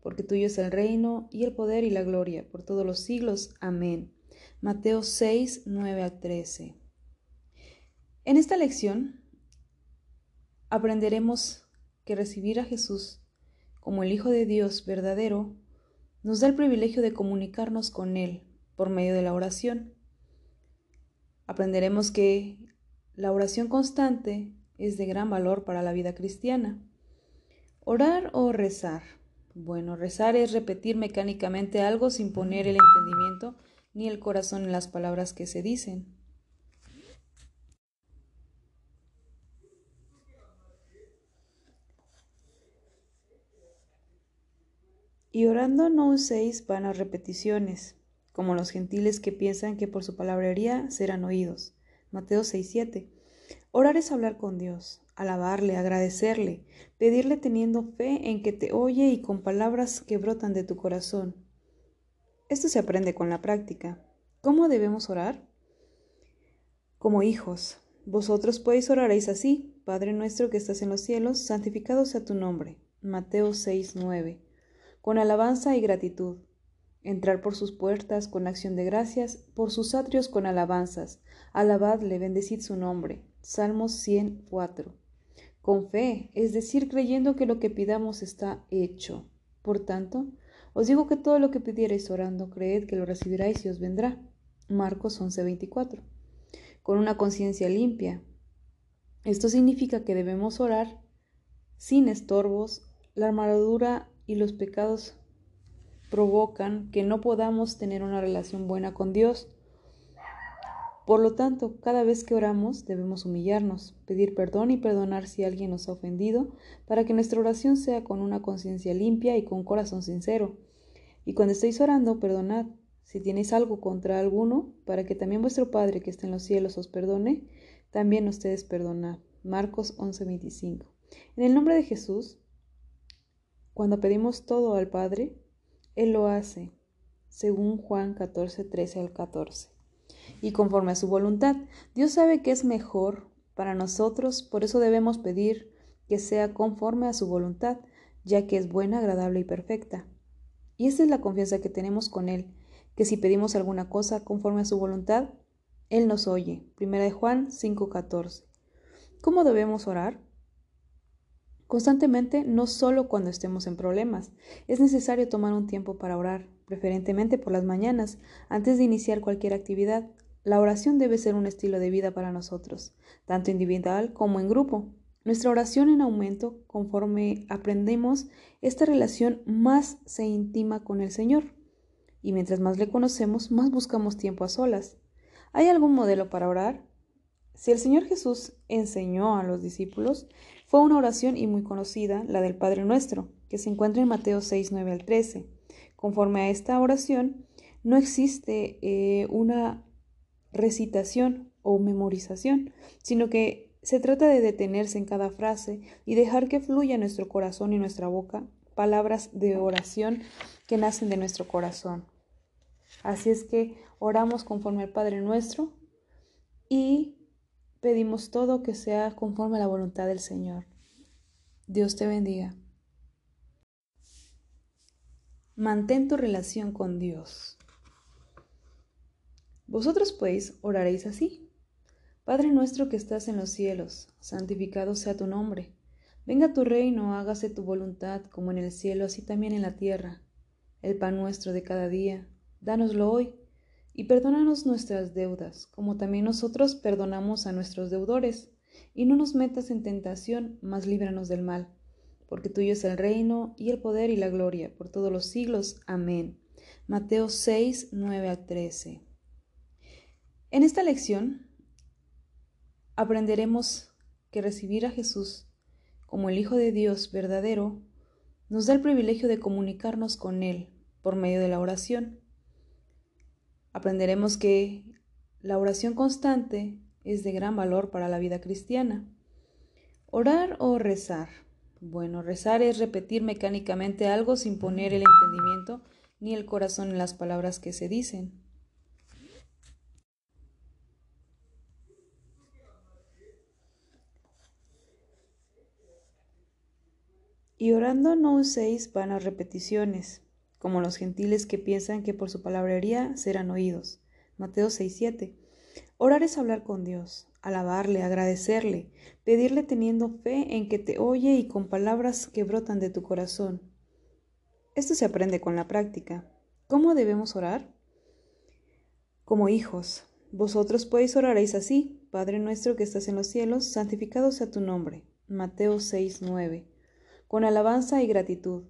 porque tuyo es el reino y el poder y la gloria por todos los siglos. Amén. Mateo 6, 9 al 13. En esta lección aprenderemos que recibir a Jesús como el Hijo de Dios verdadero nos da el privilegio de comunicarnos con Él por medio de la oración. Aprenderemos que la oración constante es de gran valor para la vida cristiana. Orar o rezar bueno, rezar es repetir mecánicamente algo sin poner el entendimiento ni el corazón en las palabras que se dicen. Y orando no uséis vanas repeticiones, como los gentiles que piensan que por su palabrería serán oídos. Mateo 6:7. Orar es hablar con Dios, alabarle, agradecerle, pedirle teniendo fe en que te oye y con palabras que brotan de tu corazón. Esto se aprende con la práctica. ¿Cómo debemos orar? Como hijos. Vosotros podéis oraréis así, Padre nuestro que estás en los cielos, santificado sea tu nombre. Mateo 6, 9. Con alabanza y gratitud. Entrar por sus puertas con acción de gracias, por sus atrios con alabanzas. Alabadle, bendecid su nombre. Salmos 104 con fe, es decir, creyendo que lo que pidamos está hecho. Por tanto, os digo que todo lo que pidierais orando, creed que lo recibiráis y os vendrá. Marcos 11:24. Con una conciencia limpia. Esto significa que debemos orar sin estorbos. La armadura y los pecados provocan que no podamos tener una relación buena con Dios. Por lo tanto, cada vez que oramos debemos humillarnos, pedir perdón y perdonar si alguien nos ha ofendido, para que nuestra oración sea con una conciencia limpia y con corazón sincero. Y cuando estéis orando, perdonad si tenéis algo contra alguno, para que también vuestro Padre que está en los cielos os perdone, también ustedes perdonad. Marcos 11:25. En el nombre de Jesús, cuando pedimos todo al Padre, Él lo hace, según Juan 14, 13 al 14 y conforme a su voluntad. Dios sabe que es mejor para nosotros, por eso debemos pedir que sea conforme a su voluntad, ya que es buena, agradable y perfecta. Y esta es la confianza que tenemos con Él, que si pedimos alguna cosa conforme a su voluntad, Él nos oye. Primera de Juan 5:14. ¿Cómo debemos orar? Constantemente, no solo cuando estemos en problemas. Es necesario tomar un tiempo para orar, preferentemente por las mañanas, antes de iniciar cualquier actividad. La oración debe ser un estilo de vida para nosotros, tanto individual como en grupo. Nuestra oración en aumento conforme aprendemos esta relación más se intima con el Señor. Y mientras más le conocemos, más buscamos tiempo a solas. ¿Hay algún modelo para orar? Si el Señor Jesús enseñó a los discípulos, fue una oración y muy conocida, la del Padre Nuestro, que se encuentra en Mateo 6, 9 al 13. Conforme a esta oración, no existe eh, una recitación o memorización, sino que se trata de detenerse en cada frase y dejar que fluya nuestro corazón y nuestra boca palabras de oración que nacen de nuestro corazón. Así es que oramos conforme al Padre nuestro y pedimos todo que sea conforme a la voluntad del Señor. Dios te bendiga. Mantén tu relación con Dios. Vosotros pues oraréis así. Padre nuestro que estás en los cielos, santificado sea tu nombre. Venga tu reino, hágase tu voluntad como en el cielo, así también en la tierra. El pan nuestro de cada día, dánoslo hoy, y perdónanos nuestras deudas, como también nosotros perdonamos a nuestros deudores, y no nos metas en tentación, mas líbranos del mal, porque tuyo es el reino, y el poder y la gloria, por todos los siglos. Amén. Mateo 6, 9 a 13. En esta lección aprenderemos que recibir a Jesús como el Hijo de Dios verdadero nos da el privilegio de comunicarnos con Él por medio de la oración. Aprenderemos que la oración constante es de gran valor para la vida cristiana. Orar o rezar. Bueno, rezar es repetir mecánicamente algo sin poner el entendimiento ni el corazón en las palabras que se dicen. Y orando no uséis vanas repeticiones, como los gentiles que piensan que por su palabrería serán oídos. Mateo 6:7. Orar es hablar con Dios, alabarle, agradecerle, pedirle teniendo fe en que te oye y con palabras que brotan de tu corazón. Esto se aprende con la práctica. ¿Cómo debemos orar? Como hijos. Vosotros podéis oraréis así, Padre nuestro que estás en los cielos, santificado sea tu nombre. Mateo 6:9 con alabanza y gratitud.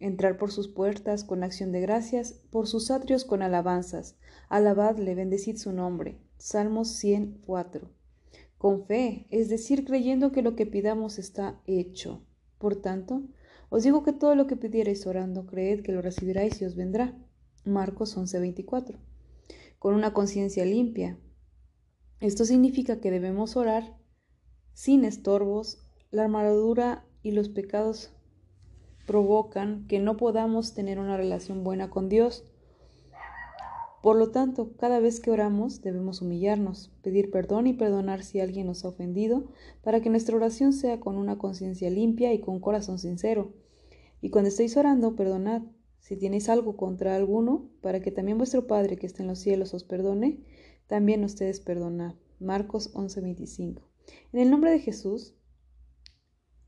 Entrar por sus puertas con acción de gracias, por sus atrios con alabanzas. Alabadle, bendecid su nombre. Salmos 104. Con fe, es decir, creyendo que lo que pidamos está hecho. Por tanto, os digo que todo lo que pidierais orando, creed que lo recibiráis y os vendrá. Marcos 11:24. Con una conciencia limpia. Esto significa que debemos orar sin estorbos, la armadura y los pecados provocan que no podamos tener una relación buena con Dios. Por lo tanto, cada vez que oramos debemos humillarnos, pedir perdón y perdonar si alguien nos ha ofendido, para que nuestra oración sea con una conciencia limpia y con corazón sincero. Y cuando estéis orando, perdonad si tenéis algo contra alguno, para que también vuestro Padre que está en los cielos os perdone, también ustedes perdonad. Marcos 11:25. En el nombre de Jesús,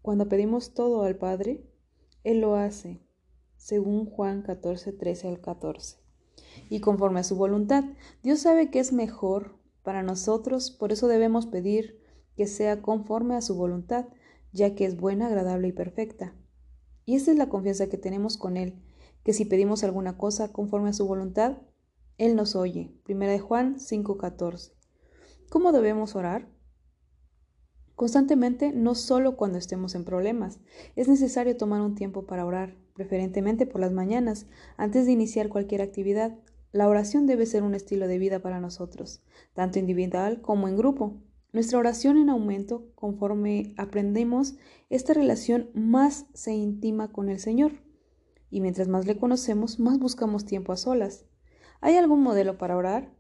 cuando pedimos todo al Padre, Él lo hace, según Juan 14, 13 al 14. Y conforme a su voluntad, Dios sabe que es mejor para nosotros, por eso debemos pedir que sea conforme a su voluntad, ya que es buena, agradable y perfecta. Y esta es la confianza que tenemos con Él, que si pedimos alguna cosa conforme a su voluntad, Él nos oye. Primera de Juan 5:14. ¿Cómo debemos orar? Constantemente, no solo cuando estemos en problemas. Es necesario tomar un tiempo para orar, preferentemente por las mañanas, antes de iniciar cualquier actividad. La oración debe ser un estilo de vida para nosotros, tanto individual como en grupo. Nuestra oración en aumento conforme aprendemos esta relación más se intima con el Señor. Y mientras más le conocemos, más buscamos tiempo a solas. ¿Hay algún modelo para orar?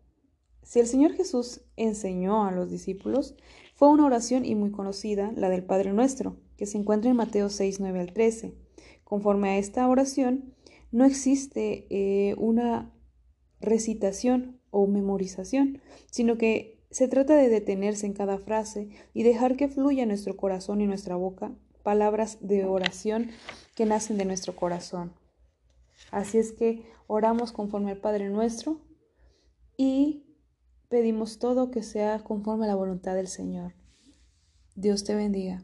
Si el Señor Jesús enseñó a los discípulos, fue una oración y muy conocida, la del Padre Nuestro, que se encuentra en Mateo 6, 9 al 13. Conforme a esta oración, no existe eh, una recitación o memorización, sino que se trata de detenerse en cada frase y dejar que fluya nuestro corazón y nuestra boca palabras de oración que nacen de nuestro corazón. Así es que oramos conforme al Padre nuestro y Pedimos todo que sea conforme a la voluntad del Señor. Dios te bendiga.